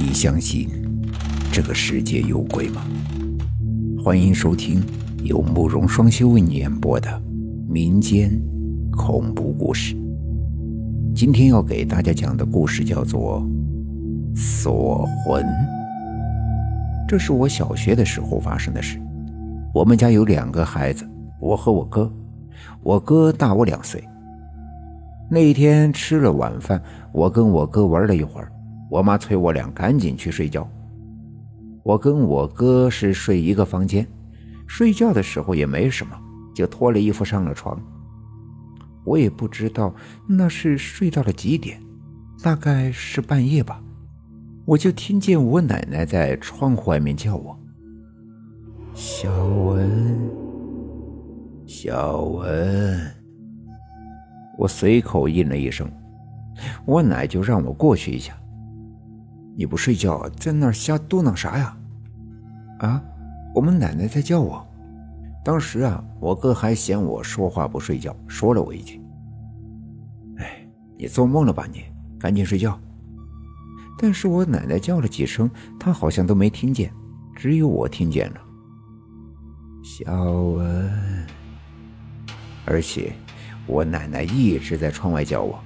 你相信这个世界有鬼吗？欢迎收听由慕容双修为你演播的民间恐怖故事。今天要给大家讲的故事叫做《锁魂》。这是我小学的时候发生的事。我们家有两个孩子，我和我哥，我哥大我两岁。那一天吃了晚饭，我跟我哥玩了一会儿。我妈催我俩赶紧去睡觉。我跟我哥是睡一个房间，睡觉的时候也没什么，就脱了衣服上了床。我也不知道那是睡到了几点，大概是半夜吧。我就听见我奶奶在窗户外面叫我：“小文，小文。”我随口应了一声，我奶就让我过去一下。你不睡觉，在那儿瞎嘟囔啥呀？啊，我们奶奶在叫我。当时啊，我哥还嫌我说话不睡觉，说了我一句：“哎，你做梦了吧你？赶紧睡觉。”但是我奶奶叫了几声，他好像都没听见，只有我听见了。小文，而且我奶奶一直在窗外叫我。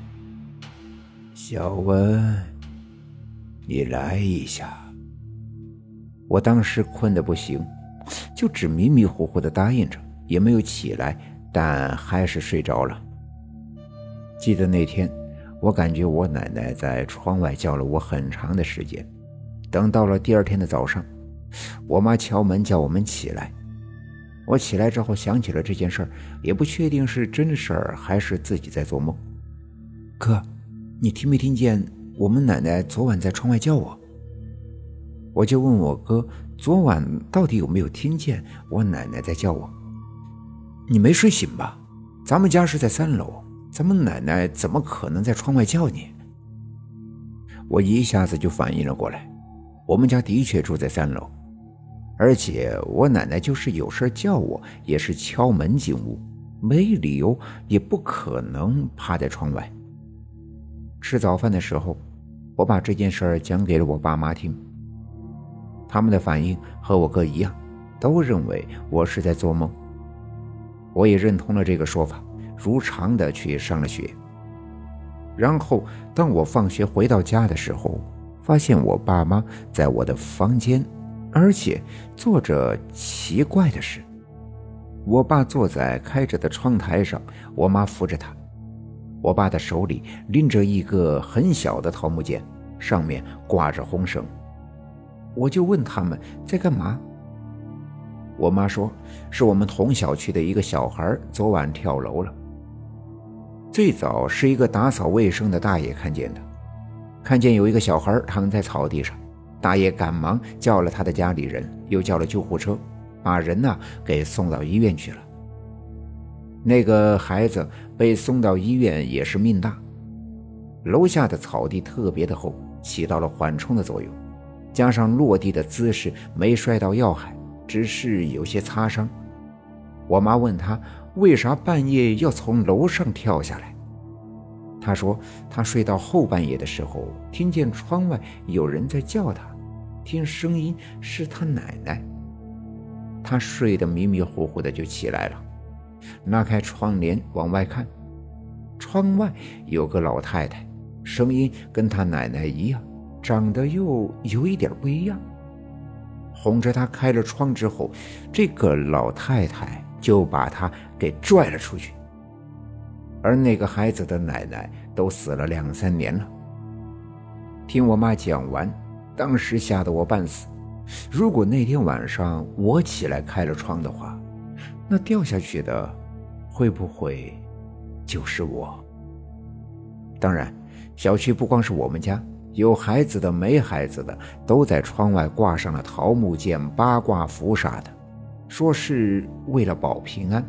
小文。你来一下。我当时困得不行，就只迷迷糊糊的答应着，也没有起来，但还是睡着了。记得那天，我感觉我奶奶在窗外叫了我很长的时间。等到了第二天的早上，我妈敲门叫我们起来。我起来之后想起了这件事儿，也不确定是真事儿还是自己在做梦。哥，你听没听见？我们奶奶昨晚在窗外叫我，我就问我哥昨晚到底有没有听见我奶奶在叫我。你没睡醒吧？咱们家是在三楼，咱们奶奶怎么可能在窗外叫你？我一下子就反应了过来，我们家的确住在三楼，而且我奶奶就是有事叫我，也是敲门进屋，没理由，也不可能趴在窗外。吃早饭的时候，我把这件事儿讲给了我爸妈听。他们的反应和我哥一样，都认为我是在做梦。我也认同了这个说法，如常的去上了学。然后，当我放学回到家的时候，发现我爸妈在我的房间，而且做着奇怪的事。我爸坐在开着的窗台上，我妈扶着他。我爸的手里拎着一个很小的桃木剑，上面挂着红绳。我就问他们在干嘛。我妈说是我们同小区的一个小孩昨晚跳楼了。最早是一个打扫卫生的大爷看见的，看见有一个小孩躺在草地上，大爷赶忙叫了他的家里人，又叫了救护车，把人呢给送到医院去了。那个孩子被送到医院也是命大，楼下的草地特别的厚，起到了缓冲的作用，加上落地的姿势没摔到要害，只是有些擦伤。我妈问他为啥半夜要从楼上跳下来，他说他睡到后半夜的时候，听见窗外有人在叫他，听声音是他奶奶，他睡得迷迷糊糊的就起来了。拉开窗帘往外看，窗外有个老太太，声音跟她奶奶一样，长得又有一点不一样。哄着她开了窗之后，这个老太太就把她给拽了出去。而那个孩子的奶奶都死了两三年了。听我妈讲完，当时吓得我半死。如果那天晚上我起来开了窗的话，那掉下去的会不会就是我？当然，小区不光是我们家，有孩子的、没孩子的，都在窗外挂上了桃木剑、八卦符啥的，说是为了保平安。